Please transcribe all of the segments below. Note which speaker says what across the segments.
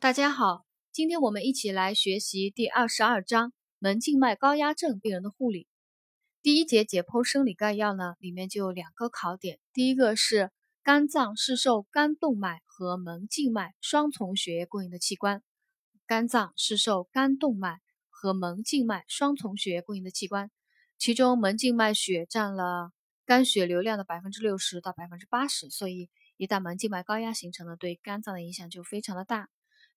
Speaker 1: 大家好，今天我们一起来学习第二十二章门静脉高压症病人的护理。第一节解剖生理概要呢，里面就有两个考点，第一个是肝脏是受肝动脉和门静脉双重血液供应的器官，肝脏是受肝动脉和门静脉双重血液供应的器官，其中门静脉血占了肝血流量的百分之六十到百分之八十，所以一旦门静脉高压形成呢，对肝脏的影响就非常的大。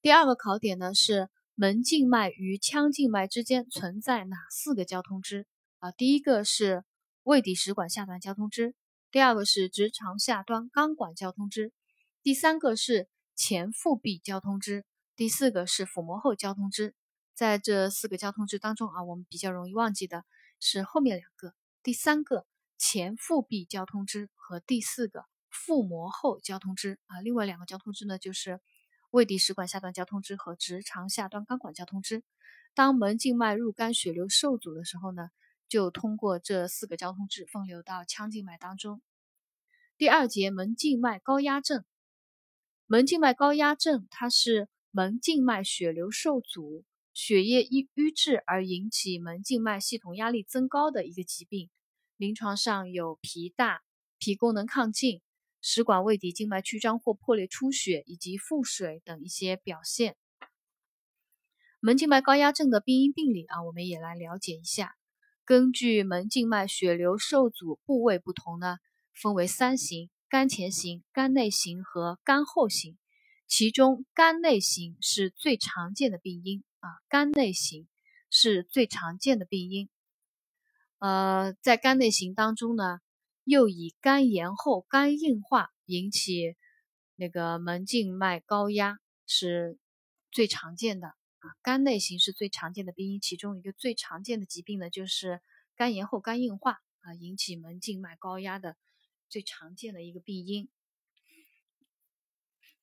Speaker 1: 第二个考点呢是门静脉与腔静脉之间存在哪四个交通支啊？第一个是胃底食管下段交通支，第二个是直肠下端肛管交通支，第三个是前腹壁交通支，第四个是腹膜后交通支。在这四个交通支当中啊，我们比较容易忘记的是后面两个，第三个前腹壁交通支和第四个腹膜后交通支啊。另外两个交通支呢就是。胃底食管下段交通支和直肠下端肛管交通支，当门静脉入肝血流受阻的时候呢，就通过这四个交通支分流到腔静脉当中。第二节门静脉高压症，门静脉高压症它是门静脉血流受阻，血液瘀瘀滞而引起门静脉系统压力增高的一个疾病，临床上有脾大、脾功能亢进。食管胃底静脉曲张或破裂出血以及腹水等一些表现。门静脉高压症的病因病理啊，我们也来了解一下。根据门静脉血流受阻部位不同呢，分为三型：肝前型、肝内型和肝后型。其中肝内型是最常见的病因啊，肝内型是最常见的病因。呃，在肝内型当中呢。又以肝炎后肝硬化引起那个门静脉高压是最常见的啊，肝内型是最常见的病因，其中一个最常见的疾病呢就是肝炎后肝硬化啊，引起门静脉高压的最常见的一个病因。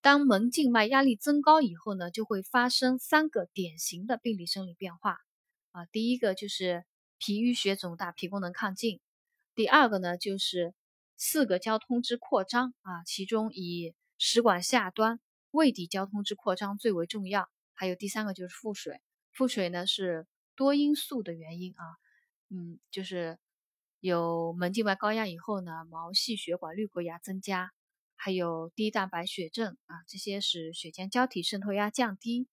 Speaker 1: 当门静脉压力增高以后呢，就会发生三个典型的病理生理变化啊，第一个就是脾淤血肿大，脾功能亢进。第二个呢，就是四个交通支扩张啊，其中以食管下端、胃底交通支扩张最为重要。还有第三个就是腹水，腹水呢是多因素的原因啊，嗯，就是有门静脉高压以后呢，毛细血管滤过压增加，还有低蛋白血症啊，这些使血浆胶体渗透压降低，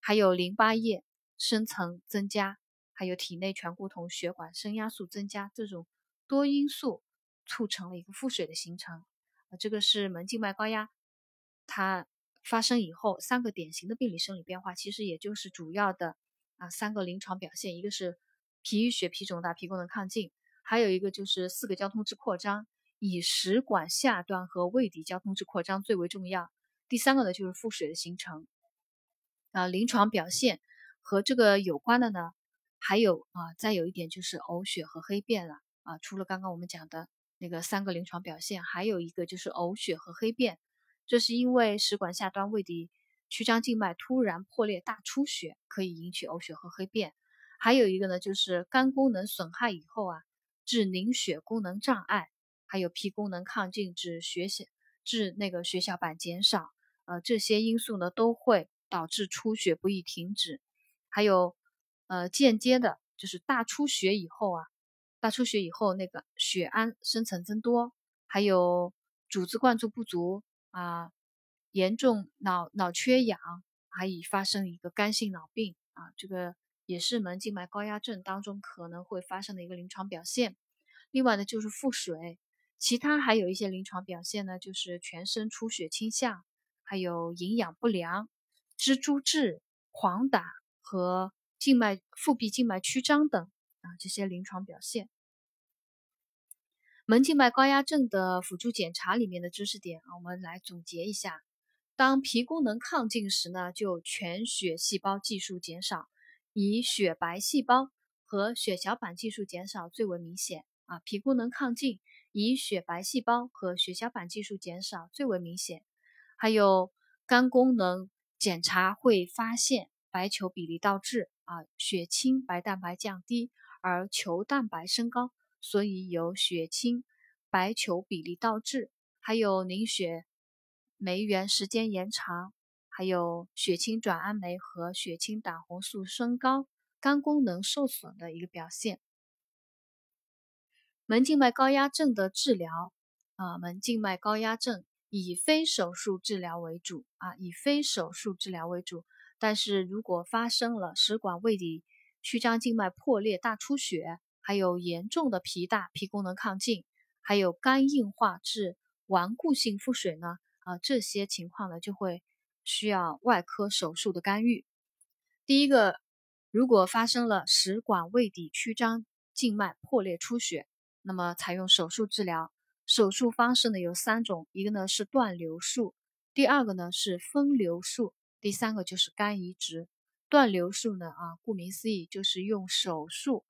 Speaker 1: 还有淋巴液深层增加，还有体内醛固酮血管升压素增加这种。多因素促成了一个腹水的形成，啊，这个是门静脉高压它发生以后三个典型的病理生理变化，其实也就是主要的啊三个临床表现，一个是脾淤血、脾肿大、脾功能亢进，还有一个就是四个交通支扩张，以食管下端和胃底交通支扩张最为重要，第三个呢就是腹水的形成，啊，临床表现和这个有关的呢，还有啊，再有一点就是呕血和黑便了。啊，除了刚刚我们讲的那个三个临床表现，还有一个就是呕血和黑便，这是因为食管下端胃底曲张静脉突然破裂大出血，可以引起呕血和黑便。还有一个呢，就是肝功能损害以后啊，致凝血功能障碍，还有脾功能亢进致血小致那个血小板减少，呃，这些因素呢都会导致出血不易停止。还有呃间接的，就是大出血以后啊。大出血以后，那个血氨生成增多，还有组织灌注不足啊，严重脑脑缺氧，还已发生一个肝性脑病啊，这个也是门静脉高压症当中可能会发生的一个临床表现。另外呢，就是腹水，其他还有一些临床表现呢，就是全身出血倾向，还有营养不良、蜘蛛痣、狂打和静脉腹壁静脉曲张等。这些临床表现，门静脉高压症的辅助检查里面的知识点啊，我们来总结一下。当脾功能亢进时呢，就全血细胞计数减少，以血白细胞和血小板计数减少最为明显啊。脾功能亢进，以血白细胞和血小板计数减少最为明显。还有肝功能检查会发现白球比例倒置啊，血清白蛋白降低。而球蛋白升高，所以有血清白球比例倒置，还有凝血酶原时间延长，还有血清转氨酶和血清胆红素升高，肝功能受损的一个表现。门静脉高压症的治疗啊，门静脉高压症以非手术治疗为主啊，以非手术治疗为主。但是如果发生了食管胃底曲张静脉破裂、大出血，还有严重的脾大、脾功能亢进，还有肝硬化致顽固性腹水呢？啊，这些情况呢就会需要外科手术的干预。第一个，如果发生了食管胃底曲张静脉破裂出血，那么采用手术治疗。手术方式呢有三种，一个呢是断流术，第二个呢是分流术，第三个就是肝移植。断流术呢啊，顾名思义就是用手术。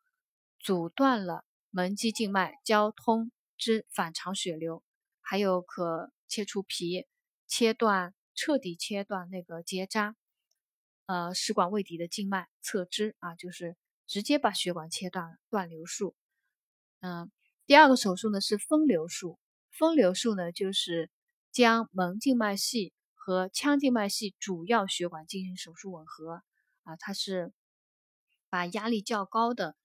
Speaker 1: 阻断了门肌静脉交通之反常血流，还有可切除皮，切断彻底切断那个结扎，呃，食管胃底的静脉侧支啊，就是直接把血管切断了，断流术。嗯，第二个手术呢是分流术，分流术呢就是将门静脉系和腔静脉系主要血管进行手术吻合啊，它是把压力较高的。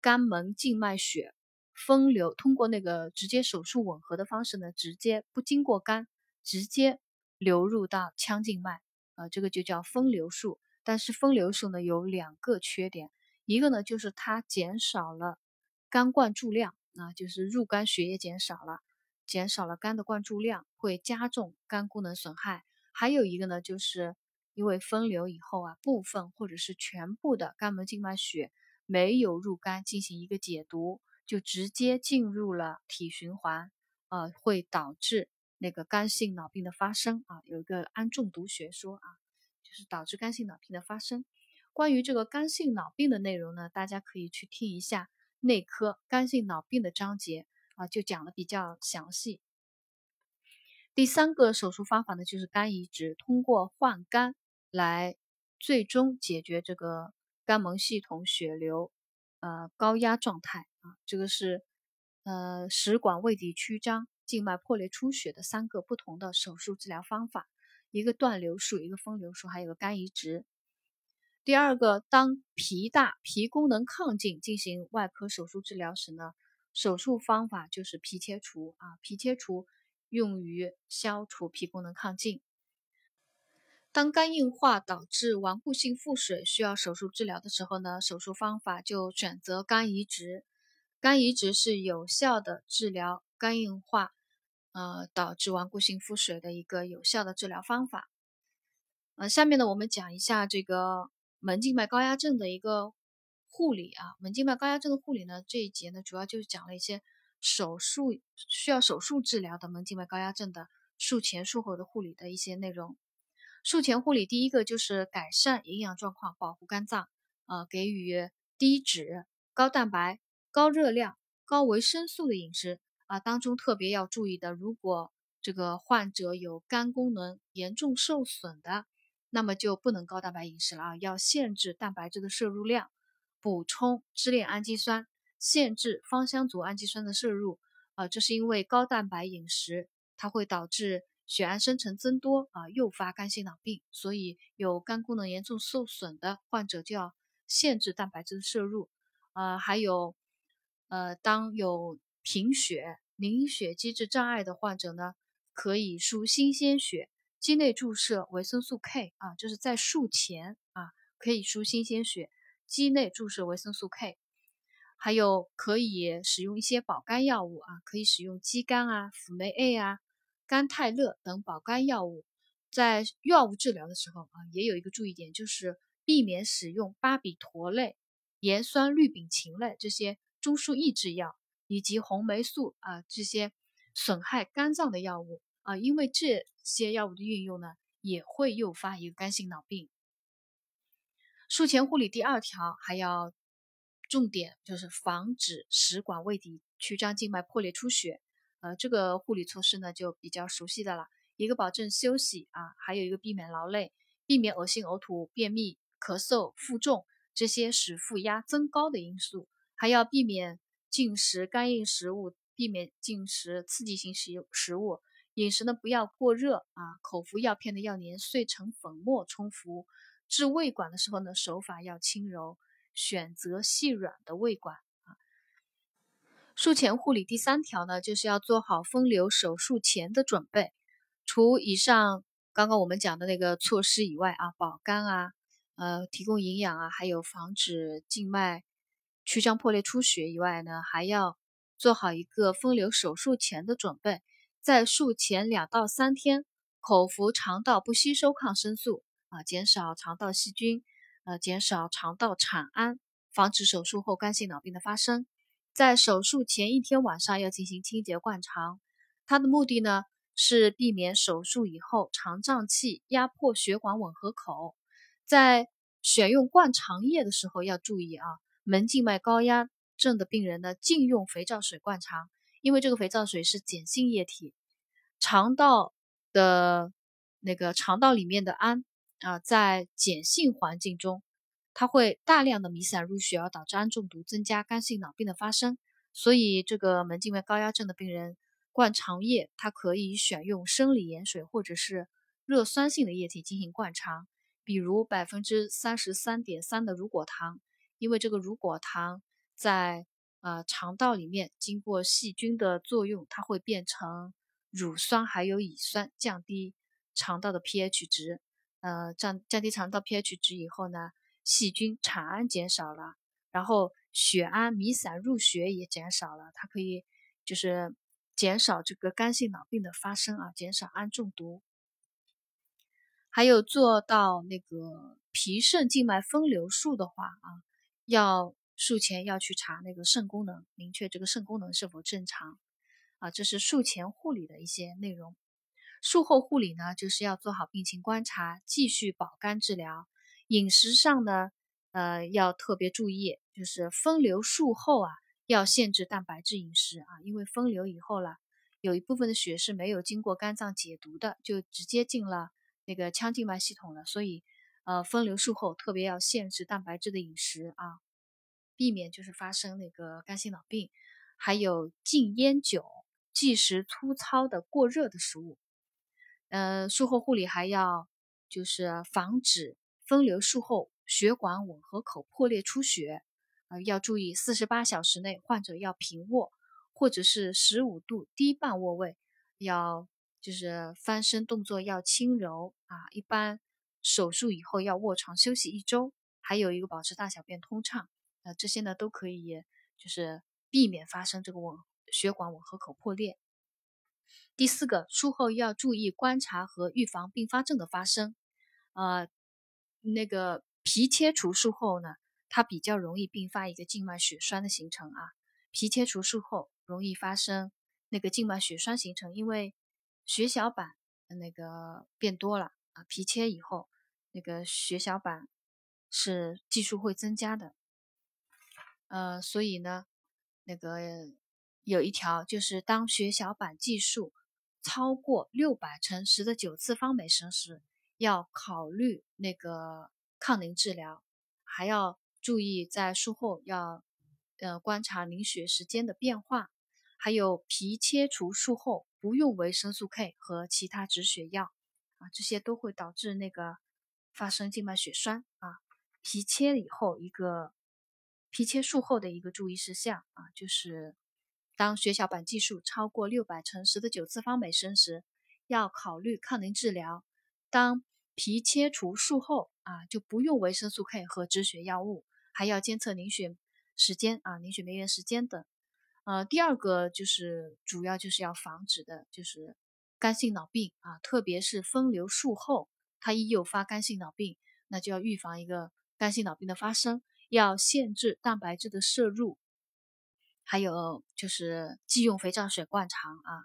Speaker 1: 肝门静脉血分流，通过那个直接手术吻合的方式呢，直接不经过肝，直接流入到腔静脉，啊，这个就叫分流术。但是分流术呢有两个缺点，一个呢就是它减少了肝灌注量，啊，就是入肝血液减少了，减少了肝的灌注量，会加重肝功能损害。还有一个呢，就是因为分流以后啊，部分或者是全部的肝门静脉血。没有入肝进行一个解毒，就直接进入了体循环，呃，会导致那个肝性脑病的发生啊。有一个氨中毒学说啊，就是导致肝性脑病的发生。关于这个肝性脑病的内容呢，大家可以去听一下内科肝性脑病的章节啊，就讲的比较详细。第三个手术方法呢，就是肝移植，通过换肝来最终解决这个。肝门系统血流，呃，高压状态啊，这个是呃食管胃底曲张静脉破裂出血的三个不同的手术治疗方法，一个断流术，一个分流术，还有个肝移植。第二个，当脾大、脾功能亢进进行外科手术治疗时呢，手术方法就是脾切除啊，脾切除用于消除脾功能亢进。当肝硬化导致顽固性腹水需要手术治疗的时候呢，手术方法就选择肝移植。肝移植是有效的治疗肝硬化，呃，导致顽固性腹水的一个有效的治疗方法。呃，下面呢，我们讲一下这个门静脉高压症的一个护理啊。门静脉高压症的护理呢，这一节呢，主要就是讲了一些手术需要手术治疗的门静脉高压症的术前术后的护理的一些内容。术前护理，第一个就是改善营养状况，保护肝脏，呃，给予低脂、高蛋白、高热量、高维生素的饮食啊。当中特别要注意的，如果这个患者有肝功能严重受损的，那么就不能高蛋白饮食了啊，要限制蛋白质的摄入量，补充支链氨基酸，限制芳香族氨基酸的摄入啊。这是因为高蛋白饮食它会导致。血氨生成增多啊，诱发肝性脑病，所以有肝功能严重受损的患者就要限制蛋白质的摄入。呃，还有，呃，当有贫血、凝血机制障碍的患者呢，可以输新鲜血，肌内注射维生素 K 啊，就是在术前啊，可以输新鲜血，肌内注射维生素 K。还有可以使用一些保肝药物啊，可以使用肌酐啊、辅酶 A 啊。甘泰乐等保肝药物，在药物治疗的时候啊，也有一个注意点，就是避免使用巴比妥类、盐酸氯丙嗪类这些中枢抑制药，以及红霉素啊这些损害肝脏的药物啊，因为这些药物的运用呢，也会诱发一个肝性脑病。术前护理第二条还要重点就是防止食管胃底曲张静脉破裂出血。呃，这个护理措施呢就比较熟悉的了，一个保证休息啊，还有一个避免劳累，避免恶心、呕吐、便秘、咳嗽、负重这些使腹压增高的因素，还要避免进食干硬食物，避免进食刺激性食食物，饮食呢不要过热啊，口服药片呢要碾碎成粉末冲服。治胃管的时候呢，手法要轻柔，选择细软的胃管。术前护理第三条呢，就是要做好分流手术前的准备。除以上刚刚我们讲的那个措施以外啊，保肝啊，呃，提供营养啊，还有防止静脉曲张破裂出血以外呢，还要做好一个分流手术前的准备。在术前两到三天，口服肠道不吸收抗生素。啊，减少肠道细菌，呃，减少肠道产氨，防止手术后肝性脑病的发生。在手术前一天晚上要进行清洁灌肠，它的目的呢是避免手术以后肠胀气压迫血管吻合口。在选用灌肠液的时候要注意啊，门静脉高压症的病人呢禁用肥皂水灌肠，因为这个肥皂水是碱性液体，肠道的那个肠道里面的氨。啊，在碱性环境中，它会大量的弥散入血，而导致氨中毒，增加肝性脑病的发生。所以，这个门静脉高压症的病人灌肠液，它可以选用生理盐水或者是热酸性的液体进行灌肠，比如百分之三十三点三的乳果糖，因为这个乳果糖在呃肠道里面经过细菌的作用，它会变成乳酸还有乙酸，降低肠道的 pH 值。呃，降降低肠道 pH 值以后呢，细菌产氨减少了，然后血氨弥散入血也减少了，它可以就是减少这个肝性脑病的发生啊，减少氨中毒。还有做到那个脾肾静脉分流术的话啊，要术前要去查那个肾功能，明确这个肾功能是否正常啊，这是术前护理的一些内容。术后护理呢，就是要做好病情观察，继续保肝治疗。饮食上呢，呃，要特别注意，就是分流术后啊，要限制蛋白质饮食啊，因为分流以后了，有一部分的血是没有经过肝脏解毒的，就直接进了那个腔静脉系统了。所以，呃，分流术后特别要限制蛋白质的饮食啊，避免就是发生那个肝性脑病。还有禁烟酒，忌食粗糙的过热的食物。呃，术后护理还要就是防止分流术后血管吻合口破裂出血，呃，要注意四十八小时内患者要平卧，或者是十五度低半卧位，要就是翻身动作要轻柔啊。一般手术以后要卧床休息一周，还有一个保持大小便通畅，呃，这些呢都可以就是避免发生这个吻血管吻合口破裂。第四个，术后要注意观察和预防并发症的发生。呃，那个皮切除术后呢，它比较容易并发一个静脉血栓的形成啊。皮切除术后容易发生那个静脉血栓形成，因为血小板那个变多了啊。皮切以后，那个血小板是计数会增加的。呃，所以呢，那个有一条就是当血小板计数。超过六百乘十的九次方每升时，要考虑那个抗凝治疗，还要注意在术后要呃观察凝血时间的变化，还有皮切除术后不用维生素 K 和其他止血药啊，这些都会导致那个发生静脉血栓啊。皮切以后一个皮切术后的一个注意事项啊，就是。当血小板计数超过六百乘十的九次方每升时，要考虑抗凝治疗。当皮切除术后啊，就不用维生素 K 和止血药物，还要监测凝血时间啊、凝血酶原时间等。呃，第二个就是主要就是要防止的就是肝性脑病啊，特别是分流术后，它一诱发肝性脑病，那就要预防一个肝性脑病的发生，要限制蛋白质的摄入。还有就是忌用肥皂水灌肠啊，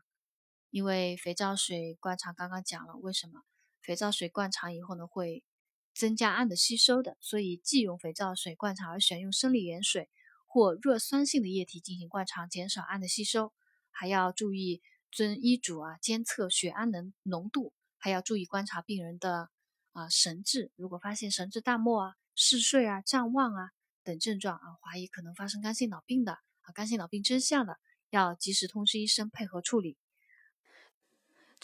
Speaker 1: 因为肥皂水灌肠刚刚讲了，为什么肥皂水灌肠以后呢会增加氨的吸收的，所以忌用肥皂水灌肠，而选用生理盐水或弱酸性的液体进行灌肠，减少氨的吸收。还要注意遵医嘱啊，监测血氨能浓度，还要注意观察病人的啊神志，如果发现神志淡漠啊、嗜睡啊、谵妄啊等症状啊，怀疑可能发生肝性脑病的。啊，肝性脑病真相的，要及时通知医生配合处理。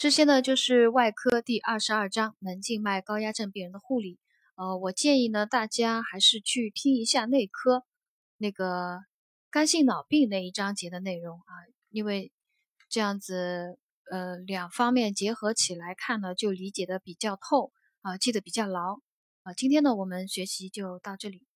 Speaker 1: 这些呢就是外科第二十二章门静脉高压症病人的护理。呃，我建议呢大家还是去听一下内科那个肝性脑病那一章节的内容啊，因为这样子呃两方面结合起来看呢，就理解的比较透啊，记得比较牢啊。今天呢我们学习就到这里。